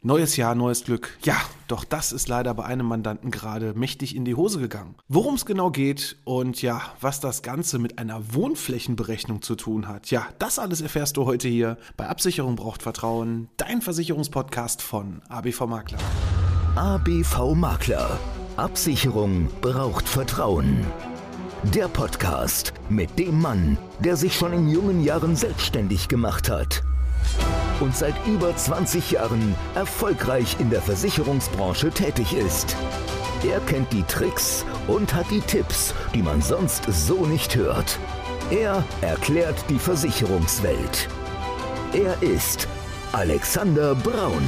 Neues Jahr, neues Glück. Ja, doch das ist leider bei einem Mandanten gerade mächtig in die Hose gegangen. Worum es genau geht und ja, was das Ganze mit einer Wohnflächenberechnung zu tun hat, ja, das alles erfährst du heute hier bei Absicherung braucht Vertrauen, dein Versicherungspodcast von ABV Makler. ABV Makler. Absicherung braucht Vertrauen. Der Podcast mit dem Mann, der sich schon in jungen Jahren selbstständig gemacht hat und seit über 20 Jahren erfolgreich in der Versicherungsbranche tätig ist. Er kennt die Tricks und hat die Tipps, die man sonst so nicht hört. Er erklärt die Versicherungswelt. Er ist Alexander Braun.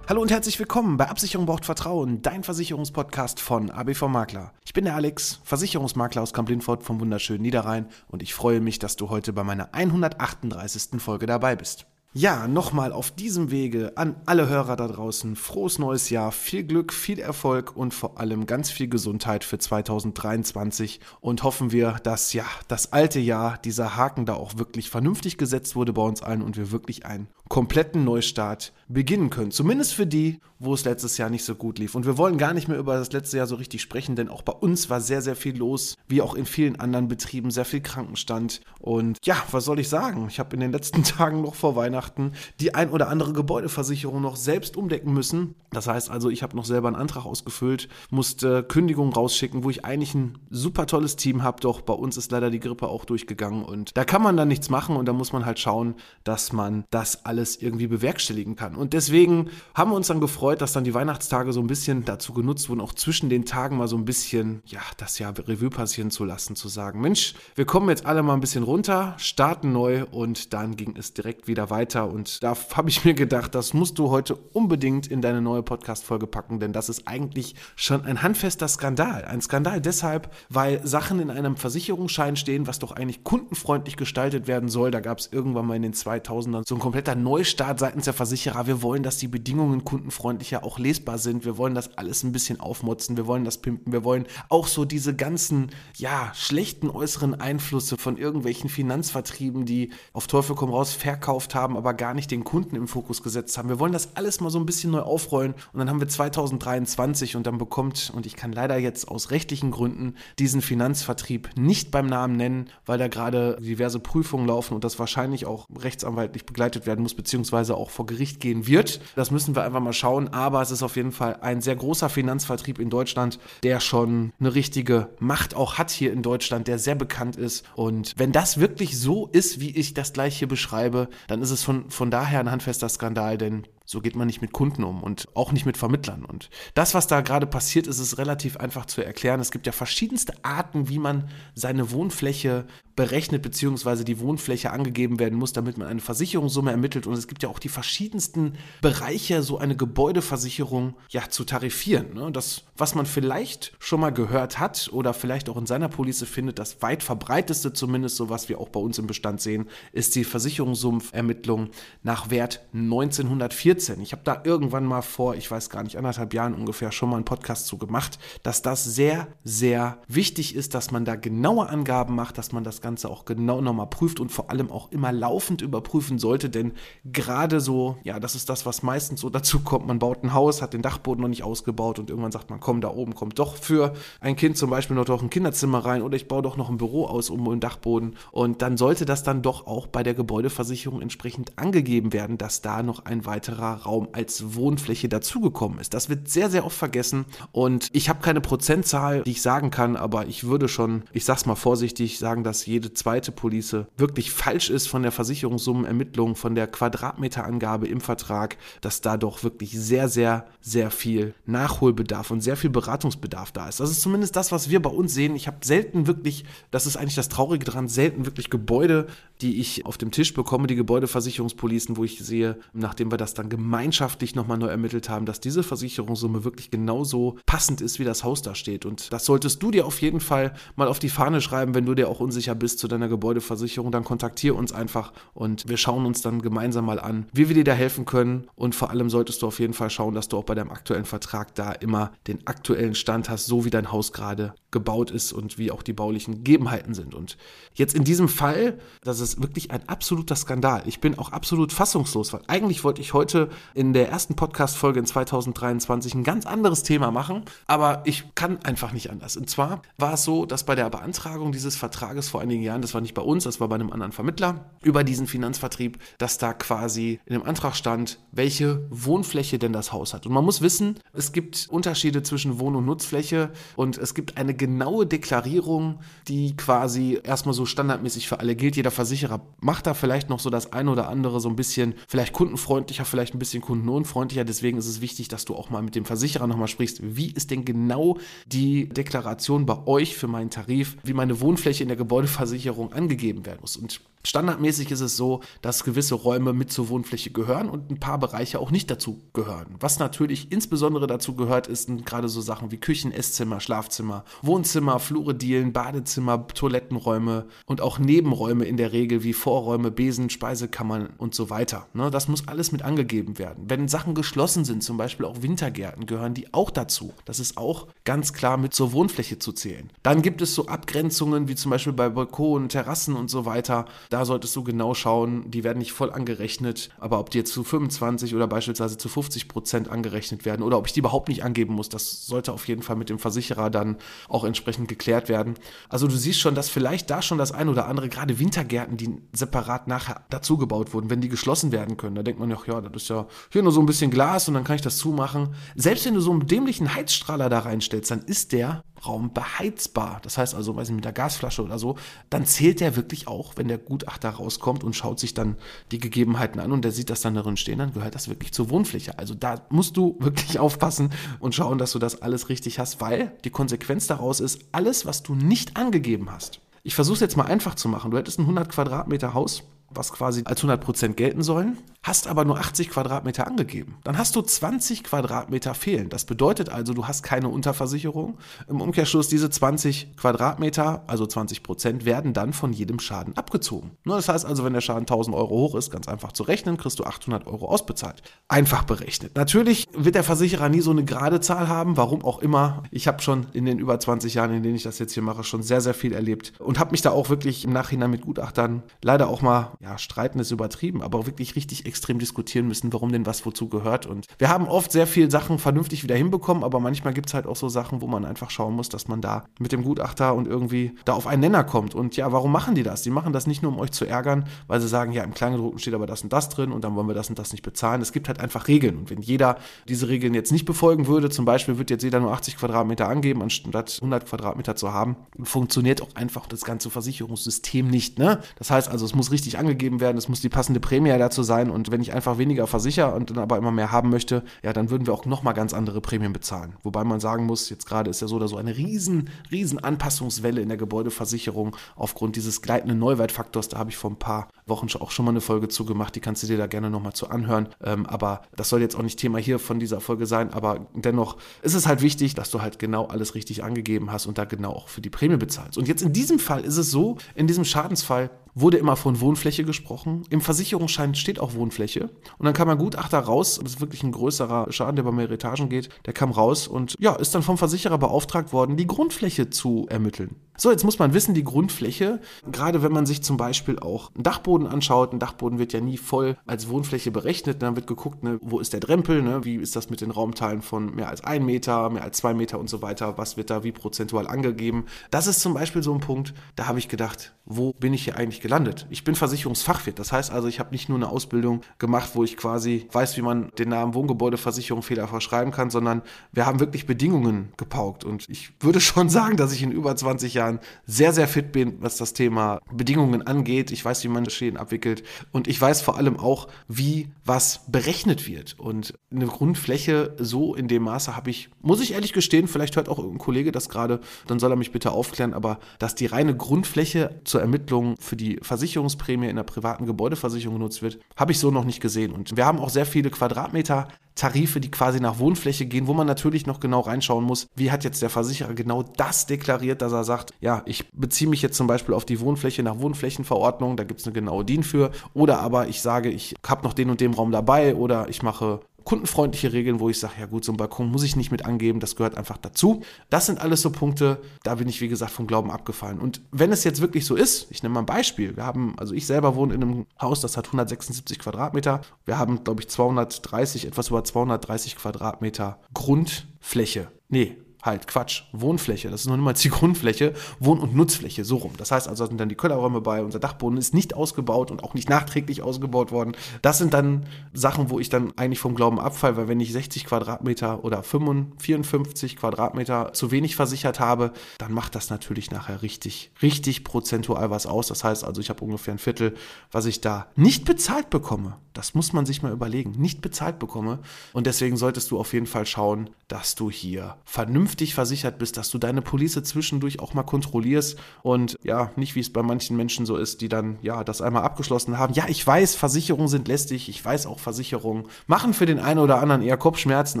Hallo und herzlich willkommen bei Absicherung braucht Vertrauen, dein Versicherungspodcast von ABV Makler. Ich bin der Alex, Versicherungsmakler aus Kamp-Lindfort vom wunderschönen Niederrhein und ich freue mich, dass du heute bei meiner 138. Folge dabei bist. Ja, nochmal auf diesem Wege an alle Hörer da draußen frohes neues Jahr, viel Glück, viel Erfolg und vor allem ganz viel Gesundheit für 2023 und hoffen wir, dass ja das alte Jahr, dieser Haken da auch wirklich vernünftig gesetzt wurde bei uns allen und wir wirklich einen kompletten Neustart beginnen können. Zumindest für die, wo es letztes Jahr nicht so gut lief. Und wir wollen gar nicht mehr über das letzte Jahr so richtig sprechen, denn auch bei uns war sehr, sehr viel los, wie auch in vielen anderen Betrieben, sehr viel Krankenstand. Und ja, was soll ich sagen? Ich habe in den letzten Tagen noch vor Weihnachten die ein oder andere Gebäudeversicherung noch selbst umdecken müssen. Das heißt also, ich habe noch selber einen Antrag ausgefüllt, musste Kündigungen rausschicken, wo ich eigentlich ein super tolles Team habe, doch bei uns ist leider die Grippe auch durchgegangen und da kann man dann nichts machen und da muss man halt schauen, dass man das alles irgendwie bewerkstelligen kann. Und deswegen haben wir uns dann gefreut, dass dann die Weihnachtstage so ein bisschen dazu genutzt wurden, auch zwischen den Tagen mal so ein bisschen, ja, das Jahr Revue passieren zu lassen, zu sagen, Mensch, wir kommen jetzt alle mal ein bisschen runter, starten neu und dann ging es direkt wieder weiter und da habe ich mir gedacht, das musst du heute unbedingt in deine neue Podcast-Folge packen, denn das ist eigentlich schon ein handfester Skandal. Ein Skandal deshalb, weil Sachen in einem Versicherungsschein stehen, was doch eigentlich kundenfreundlich gestaltet werden soll. Da gab es irgendwann mal in den 2000ern so ein kompletter Neustart seitens der Versicherer. Wir wollen, dass die Bedingungen kundenfreundlicher auch lesbar sind. Wir wollen das alles ein bisschen aufmotzen. Wir wollen das pimpen. Wir wollen auch so diese ganzen, ja, schlechten äußeren Einflüsse von irgendwelchen Finanzvertrieben, die auf Teufel komm raus verkauft haben, aber gar nicht den Kunden im Fokus gesetzt haben. Wir wollen das alles mal so ein bisschen neu aufrollen und dann haben wir 2023 und dann bekommt, und ich kann leider jetzt aus rechtlichen Gründen diesen Finanzvertrieb nicht beim Namen nennen, weil da gerade diverse Prüfungen laufen und das wahrscheinlich auch rechtsanwaltlich begleitet werden muss, beziehungsweise auch vor Gericht gehen wird. Das müssen wir einfach mal schauen, aber es ist auf jeden Fall ein sehr großer Finanzvertrieb in Deutschland, der schon eine richtige Macht auch hat hier in Deutschland, der sehr bekannt ist. Und wenn das wirklich so ist, wie ich das gleich hier beschreibe, dann ist es von, von daher ein handfester Skandal, denn so geht man nicht mit Kunden um und auch nicht mit Vermittlern. Und das, was da gerade passiert ist, ist relativ einfach zu erklären. Es gibt ja verschiedenste Arten, wie man seine Wohnfläche berechnet, beziehungsweise die Wohnfläche angegeben werden muss, damit man eine Versicherungssumme ermittelt. Und es gibt ja auch die verschiedensten Bereiche, so eine Gebäudeversicherung ja zu tarifieren. Ne? Das, was man vielleicht schon mal gehört hat oder vielleicht auch in seiner Police findet, das weit verbreiteste zumindest, so was wir auch bei uns im Bestand sehen, ist die Versicherungssummermittlung nach Wert 1914. Ich habe da irgendwann mal vor, ich weiß gar nicht, anderthalb Jahren ungefähr schon mal einen Podcast zu gemacht, dass das sehr, sehr wichtig ist, dass man da genaue Angaben macht, dass man das Ganze auch genau nochmal prüft und vor allem auch immer laufend überprüfen sollte, denn gerade so, ja, das ist das, was meistens so dazu kommt. Man baut ein Haus, hat den Dachboden noch nicht ausgebaut und irgendwann sagt man, komm, da oben kommt doch für ein Kind zum Beispiel noch doch ein Kinderzimmer rein oder ich baue doch noch ein Büro aus um den Dachboden und dann sollte das dann doch auch bei der Gebäudeversicherung entsprechend angegeben werden, dass da noch ein weiterer Raum als Wohnfläche dazugekommen ist. Das wird sehr, sehr oft vergessen und ich habe keine Prozentzahl, die ich sagen kann, aber ich würde schon, ich sag's mal vorsichtig, sagen, dass je jede zweite Police wirklich falsch ist von der Versicherungssummenermittlung, von der Quadratmeterangabe im Vertrag, dass da doch wirklich sehr, sehr, sehr viel Nachholbedarf und sehr viel Beratungsbedarf da ist. Das ist zumindest das, was wir bei uns sehen. Ich habe selten wirklich, das ist eigentlich das Traurige daran, selten wirklich Gebäude, die ich auf dem Tisch bekomme, die Gebäudeversicherungspolicen, wo ich sehe, nachdem wir das dann gemeinschaftlich nochmal neu ermittelt haben, dass diese Versicherungssumme wirklich genauso passend ist, wie das Haus da steht. Und das solltest du dir auf jeden Fall mal auf die Fahne schreiben, wenn du dir auch unsicher bist zu deiner Gebäudeversicherung, dann kontaktiere uns einfach und wir schauen uns dann gemeinsam mal an, wie wir dir da helfen können. Und vor allem solltest du auf jeden Fall schauen, dass du auch bei deinem aktuellen Vertrag da immer den aktuellen Stand hast, so wie dein Haus gerade gebaut ist und wie auch die baulichen Gegebenheiten sind. Und jetzt in diesem Fall, das ist wirklich ein absoluter Skandal. Ich bin auch absolut fassungslos, weil eigentlich wollte ich heute in der ersten Podcast-Folge in 2023 ein ganz anderes Thema machen, aber ich kann einfach nicht anders. Und zwar war es so, dass bei der Beantragung dieses Vertrages vor einigen Jahren, das war nicht bei uns, das war bei einem anderen Vermittler, über diesen Finanzvertrieb, dass da quasi in dem Antrag stand, welche Wohnfläche denn das Haus hat. Und man muss wissen, es gibt Unterschiede zwischen Wohn- und Nutzfläche und es gibt eine genaue Deklarierung, die quasi erstmal so standardmäßig für alle gilt. Jeder Versicherer macht da vielleicht noch so das eine oder andere so ein bisschen, vielleicht kundenfreundlicher, vielleicht ein bisschen kundenunfreundlicher. Deswegen ist es wichtig, dass du auch mal mit dem Versicherer nochmal sprichst. Wie ist denn genau die Deklaration bei euch für meinen Tarif, wie meine Wohnfläche in der Gebäudeversicherung angegeben werden muss? Und Standardmäßig ist es so, dass gewisse Räume mit zur Wohnfläche gehören und ein paar Bereiche auch nicht dazu gehören. Was natürlich insbesondere dazu gehört, ist gerade so Sachen wie Küchen, Esszimmer, Schlafzimmer, Wohnzimmer, Flure, Dielen, Badezimmer, Toilettenräume und auch Nebenräume in der Regel wie Vorräume, Besen, Speisekammern und so weiter. Ne, das muss alles mit angegeben werden. Wenn Sachen geschlossen sind, zum Beispiel auch Wintergärten, gehören die auch dazu. Das ist auch ganz klar mit zur Wohnfläche zu zählen. Dann gibt es so Abgrenzungen wie zum Beispiel bei Balkonen, Terrassen und so weiter da solltest du genau schauen, die werden nicht voll angerechnet, aber ob die jetzt zu 25 oder beispielsweise zu 50 Prozent angerechnet werden oder ob ich die überhaupt nicht angeben muss, das sollte auf jeden Fall mit dem Versicherer dann auch entsprechend geklärt werden. Also du siehst schon, dass vielleicht da schon das ein oder andere, gerade Wintergärten, die separat nachher dazugebaut wurden, wenn die geschlossen werden können, da denkt man ja, ja, das ist ja hier nur so ein bisschen Glas und dann kann ich das zumachen. Selbst wenn du so einen dämlichen Heizstrahler da reinstellst, dann ist der Raum beheizbar. Das heißt also, weiß ich, mit der Gasflasche oder so, dann zählt der wirklich auch, wenn der Gutachter rauskommt und schaut sich dann die Gegebenheiten an und der sieht das dann darin stehen, dann gehört das wirklich zur Wohnfläche. Also da musst du wirklich aufpassen und schauen, dass du das alles richtig hast, weil die Konsequenz daraus ist, alles, was du nicht angegeben hast. Ich versuche es jetzt mal einfach zu machen. Du hättest ein 100 Quadratmeter Haus, was quasi als 100% gelten sollen hast aber nur 80 Quadratmeter angegeben. Dann hast du 20 Quadratmeter fehlen. Das bedeutet also, du hast keine Unterversicherung. Im Umkehrschluss, diese 20 Quadratmeter, also 20 Prozent, werden dann von jedem Schaden abgezogen. Das heißt also, wenn der Schaden 1000 Euro hoch ist, ganz einfach zu rechnen, kriegst du 800 Euro ausbezahlt. Einfach berechnet. Natürlich wird der Versicherer nie so eine gerade Zahl haben, warum auch immer. Ich habe schon in den über 20 Jahren, in denen ich das jetzt hier mache, schon sehr, sehr viel erlebt und habe mich da auch wirklich im Nachhinein mit Gutachtern leider auch mal, ja, streiten ist übertrieben, aber wirklich richtig extrem diskutieren müssen, warum denn was wozu gehört. Und wir haben oft sehr viele Sachen vernünftig wieder hinbekommen, aber manchmal gibt es halt auch so Sachen, wo man einfach schauen muss, dass man da mit dem Gutachter und irgendwie da auf einen Nenner kommt. Und ja, warum machen die das? Die machen das nicht nur, um euch zu ärgern, weil sie sagen, ja, im Kleingedruckten steht aber das und das drin und dann wollen wir das und das nicht bezahlen. Es gibt halt einfach Regeln. Und wenn jeder diese Regeln jetzt nicht befolgen würde, zum Beispiel wird jetzt jeder nur 80 Quadratmeter angeben, anstatt 100 Quadratmeter zu haben, funktioniert auch einfach das ganze Versicherungssystem nicht. Ne? Das heißt also, es muss richtig angegeben werden, es muss die passende Prämie dazu sein. Und wenn ich einfach einfach weniger versichere und dann aber immer mehr haben möchte, ja, dann würden wir auch nochmal ganz andere Prämien bezahlen. Wobei man sagen muss, jetzt gerade ist ja so oder so eine riesen, riesen Anpassungswelle in der Gebäudeversicherung aufgrund dieses gleitenden Neuwertfaktors. Da habe ich vor ein paar Wochen auch schon mal eine Folge zu gemacht, die kannst du dir da gerne nochmal zu anhören. Ähm, aber das soll jetzt auch nicht Thema hier von dieser Folge sein, aber dennoch ist es halt wichtig, dass du halt genau alles richtig angegeben hast und da genau auch für die Prämie bezahlst. Und jetzt in diesem Fall ist es so, in diesem Schadensfall, wurde immer von Wohnfläche gesprochen. Im Versicherungsschein steht auch Wohnfläche. Und dann kam ein Gutachter raus, das ist wirklich ein größerer Schaden, der über mehrere Etagen geht, der kam raus und ja, ist dann vom Versicherer beauftragt worden, die Grundfläche zu ermitteln. So, jetzt muss man wissen, die Grundfläche, gerade wenn man sich zum Beispiel auch einen Dachboden anschaut, ein Dachboden wird ja nie voll als Wohnfläche berechnet, dann wird geguckt, ne, wo ist der Drempel, ne, wie ist das mit den Raumteilen von mehr als ein Meter, mehr als zwei Meter und so weiter, was wird da wie prozentual angegeben. Das ist zum Beispiel so ein Punkt, da habe ich gedacht, wo bin ich hier eigentlich gelandet? Ich bin Versicherungsfachwirt, das heißt also, ich habe nicht nur eine Ausbildung gemacht, wo ich quasi weiß, wie man den Namen Wohngebäudeversicherung fehlerfrei schreiben kann, sondern wir haben wirklich Bedingungen gepaukt. Und ich würde schon sagen, dass ich in über 20 Jahren Jahren sehr, sehr fit bin, was das Thema Bedingungen angeht. Ich weiß, wie man Schäden abwickelt und ich weiß vor allem auch, wie was berechnet wird. Und eine Grundfläche so in dem Maße habe ich, muss ich ehrlich gestehen, vielleicht hört auch ein Kollege das gerade, dann soll er mich bitte aufklären, aber dass die reine Grundfläche zur Ermittlung für die Versicherungsprämie in der privaten Gebäudeversicherung genutzt wird, habe ich so noch nicht gesehen. Und wir haben auch sehr viele Quadratmeter Tarife, die quasi nach Wohnfläche gehen, wo man natürlich noch genau reinschauen muss, wie hat jetzt der Versicherer genau das deklariert, dass er sagt, ja, ich beziehe mich jetzt zum Beispiel auf die Wohnfläche nach Wohnflächenverordnung, da gibt es eine genaue DIN für, oder aber ich sage, ich habe noch den und den Raum dabei oder ich mache kundenfreundliche Regeln, wo ich sage, ja gut, so ein Balkon muss ich nicht mit angeben, das gehört einfach dazu. Das sind alles so Punkte, da bin ich, wie gesagt, vom Glauben abgefallen. Und wenn es jetzt wirklich so ist, ich nehme mal ein Beispiel, wir haben, also ich selber wohne in einem Haus, das hat 176 Quadratmeter, wir haben, glaube ich, 230, etwas über 230 Quadratmeter Grundfläche. Nee, halt Quatsch, Wohnfläche, das ist noch niemals die Grundfläche, Wohn- und Nutzfläche, so rum. Das heißt also, da sind dann die Kellerräume bei, unser Dachboden ist nicht ausgebaut und auch nicht nachträglich ausgebaut worden. Das sind dann Sachen, wo ich dann eigentlich vom Glauben abfall, weil wenn ich 60 Quadratmeter oder 55, 54 Quadratmeter zu wenig versichert habe, dann macht das natürlich nachher richtig, richtig prozentual was aus. Das heißt also, ich habe ungefähr ein Viertel, was ich da nicht bezahlt bekomme. Das muss man sich mal überlegen, nicht bezahlt bekomme. Und deswegen solltest du auf jeden Fall schauen, dass du hier vernünftig vernünftig versichert bist, dass du deine Police zwischendurch auch mal kontrollierst und ja, nicht wie es bei manchen Menschen so ist, die dann ja das einmal abgeschlossen haben. Ja, ich weiß, Versicherungen sind lästig, ich weiß auch Versicherungen machen für den einen oder anderen eher Kopfschmerzen,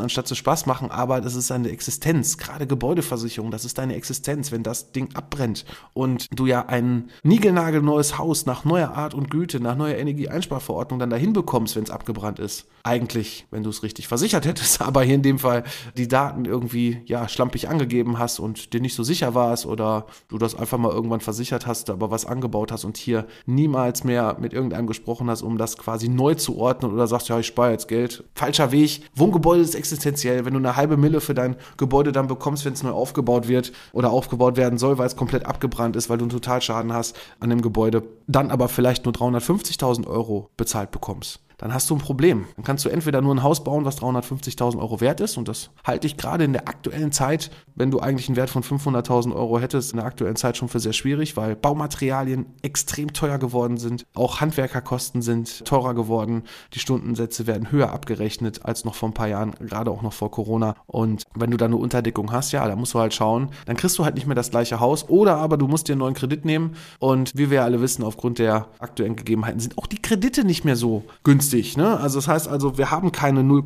anstatt zu Spaß machen, aber das ist eine Existenz, gerade Gebäudeversicherung, das ist deine Existenz, wenn das Ding abbrennt und du ja ein niegelnagelneues Haus nach neuer Art und Güte, nach neuer Energieeinsparverordnung dann dahin bekommst, wenn es abgebrannt ist. Eigentlich, wenn du es richtig versichert hättest, aber hier in dem Fall die Daten irgendwie ja schlampig schlampig angegeben hast und dir nicht so sicher warst oder du das einfach mal irgendwann versichert hast, aber was angebaut hast und hier niemals mehr mit irgendeinem gesprochen hast, um das quasi neu zu ordnen oder sagst, ja, ich spare jetzt Geld. Falscher Weg. Wohngebäude ist existenziell. Wenn du eine halbe Mille für dein Gebäude dann bekommst, wenn es neu aufgebaut wird oder aufgebaut werden soll, weil es komplett abgebrannt ist, weil du einen Totalschaden hast an dem Gebäude, dann aber vielleicht nur 350.000 Euro bezahlt bekommst dann hast du ein Problem. Dann kannst du entweder nur ein Haus bauen, was 350.000 Euro wert ist und das halte ich gerade in der aktuellen Zeit, wenn du eigentlich einen Wert von 500.000 Euro hättest, in der aktuellen Zeit schon für sehr schwierig, weil Baumaterialien extrem teuer geworden sind, auch Handwerkerkosten sind teurer geworden, die Stundensätze werden höher abgerechnet als noch vor ein paar Jahren, gerade auch noch vor Corona. Und wenn du dann eine Unterdeckung hast, ja, da musst du halt schauen, dann kriegst du halt nicht mehr das gleiche Haus oder aber du musst dir einen neuen Kredit nehmen. Und wie wir alle wissen, aufgrund der aktuellen Gegebenheiten sind auch die Kredite nicht mehr so günstig günstig. Ne? Also das heißt also, wir haben keine 0,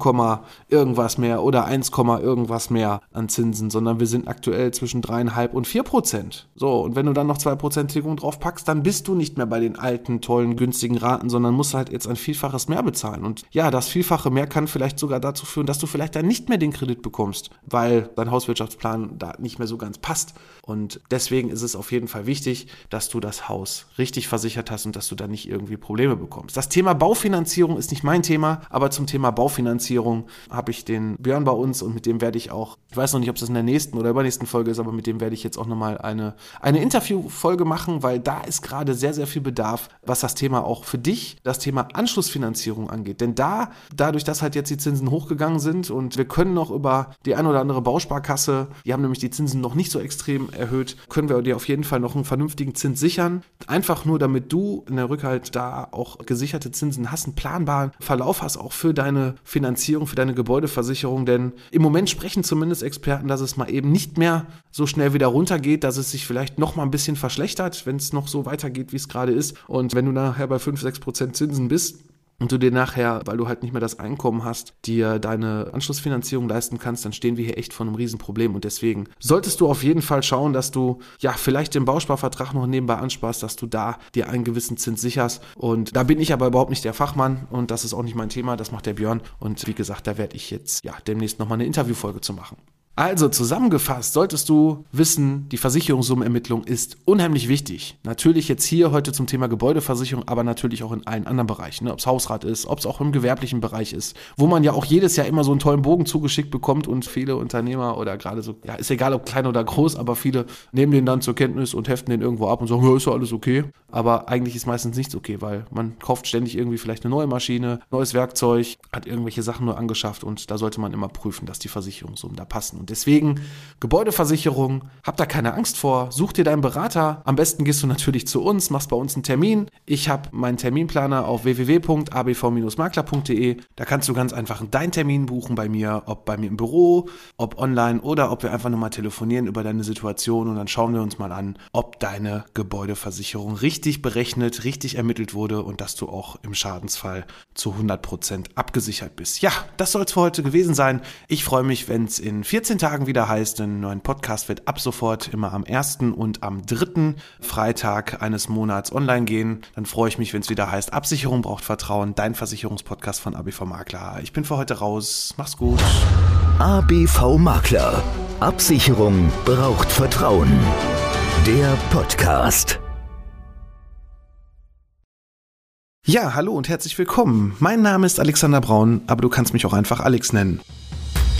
irgendwas mehr oder 1, irgendwas mehr an Zinsen, sondern wir sind aktuell zwischen 3,5 und 4 Prozent. So, und wenn du dann noch 2 Prozent Tilgung drauf packst, dann bist du nicht mehr bei den alten, tollen, günstigen Raten, sondern musst halt jetzt ein Vielfaches mehr bezahlen. Und ja, das Vielfache mehr kann vielleicht sogar dazu führen, dass du vielleicht dann nicht mehr den Kredit bekommst, weil dein Hauswirtschaftsplan da nicht mehr so ganz passt. Und deswegen ist es auf jeden Fall wichtig, dass du das Haus richtig versichert hast und dass du da nicht irgendwie Probleme bekommst. Das Thema Baufinanzierung Finanzierung ist nicht mein Thema, aber zum Thema Baufinanzierung habe ich den Björn bei uns und mit dem werde ich auch, ich weiß noch nicht, ob es in der nächsten oder übernächsten Folge ist, aber mit dem werde ich jetzt auch nochmal eine, eine Interviewfolge machen, weil da ist gerade sehr, sehr viel Bedarf, was das Thema auch für dich, das Thema Anschlussfinanzierung angeht. Denn da, dadurch, dass halt jetzt die Zinsen hochgegangen sind und wir können noch über die ein oder andere Bausparkasse, die haben nämlich die Zinsen noch nicht so extrem erhöht, können wir dir auf jeden Fall noch einen vernünftigen Zins sichern. Einfach nur, damit du in der Rückhalt da auch gesicherte Zinsen hast, einen Plan planbaren Verlauf hast, auch für deine Finanzierung, für deine Gebäudeversicherung. Denn im Moment sprechen zumindest Experten, dass es mal eben nicht mehr so schnell wieder runtergeht, dass es sich vielleicht noch mal ein bisschen verschlechtert, wenn es noch so weitergeht, wie es gerade ist. Und wenn du nachher bei 5, 6 Prozent Zinsen bist, und du dir nachher, weil du halt nicht mehr das Einkommen hast, dir deine Anschlussfinanzierung leisten kannst, dann stehen wir hier echt vor einem Riesenproblem. Und deswegen solltest du auf jeden Fall schauen, dass du ja vielleicht den Bausparvertrag noch nebenbei ansparst, dass du da dir einen gewissen Zins sicherst. Und da bin ich aber überhaupt nicht der Fachmann und das ist auch nicht mein Thema, das macht der Björn. Und wie gesagt, da werde ich jetzt ja demnächst nochmal eine Interviewfolge zu machen. Also zusammengefasst solltest du wissen, die Versicherungssummenermittlung ist unheimlich wichtig. Natürlich jetzt hier heute zum Thema Gebäudeversicherung, aber natürlich auch in allen anderen Bereichen. Ne? Ob es Hausrat ist, ob es auch im gewerblichen Bereich ist, wo man ja auch jedes Jahr immer so einen tollen Bogen zugeschickt bekommt und viele Unternehmer oder gerade so, ja, ist egal ob klein oder groß, aber viele nehmen den dann zur Kenntnis und heften den irgendwo ab und sagen, ja, ist ja alles okay. Aber eigentlich ist meistens nichts okay, weil man kauft ständig irgendwie vielleicht eine neue Maschine, neues Werkzeug, hat irgendwelche Sachen nur angeschafft und da sollte man immer prüfen, dass die Versicherungssummen da passen. Und Deswegen Gebäudeversicherung, hab da keine Angst vor, such dir deinen Berater. Am besten gehst du natürlich zu uns, machst bei uns einen Termin. Ich habe meinen Terminplaner auf www.abv-makler.de. Da kannst du ganz einfach deinen Termin buchen bei mir, ob bei mir im Büro, ob online oder ob wir einfach nur mal telefonieren über deine Situation und dann schauen wir uns mal an, ob deine Gebäudeversicherung richtig berechnet, richtig ermittelt wurde und dass du auch im Schadensfall zu 100% abgesichert bist. Ja, das soll es für heute gewesen sein. Ich freue mich, wenn es in 14 Tagen wieder heißt, einen neuen Podcast wird ab sofort immer am ersten und am dritten Freitag eines Monats online gehen. Dann freue ich mich, wenn es wieder heißt, Absicherung braucht Vertrauen, dein Versicherungspodcast von ABV Makler. Ich bin für heute raus. Mach's gut. ABV Makler. Absicherung braucht Vertrauen. Der Podcast. Ja, hallo und herzlich willkommen. Mein Name ist Alexander Braun, aber du kannst mich auch einfach Alex nennen.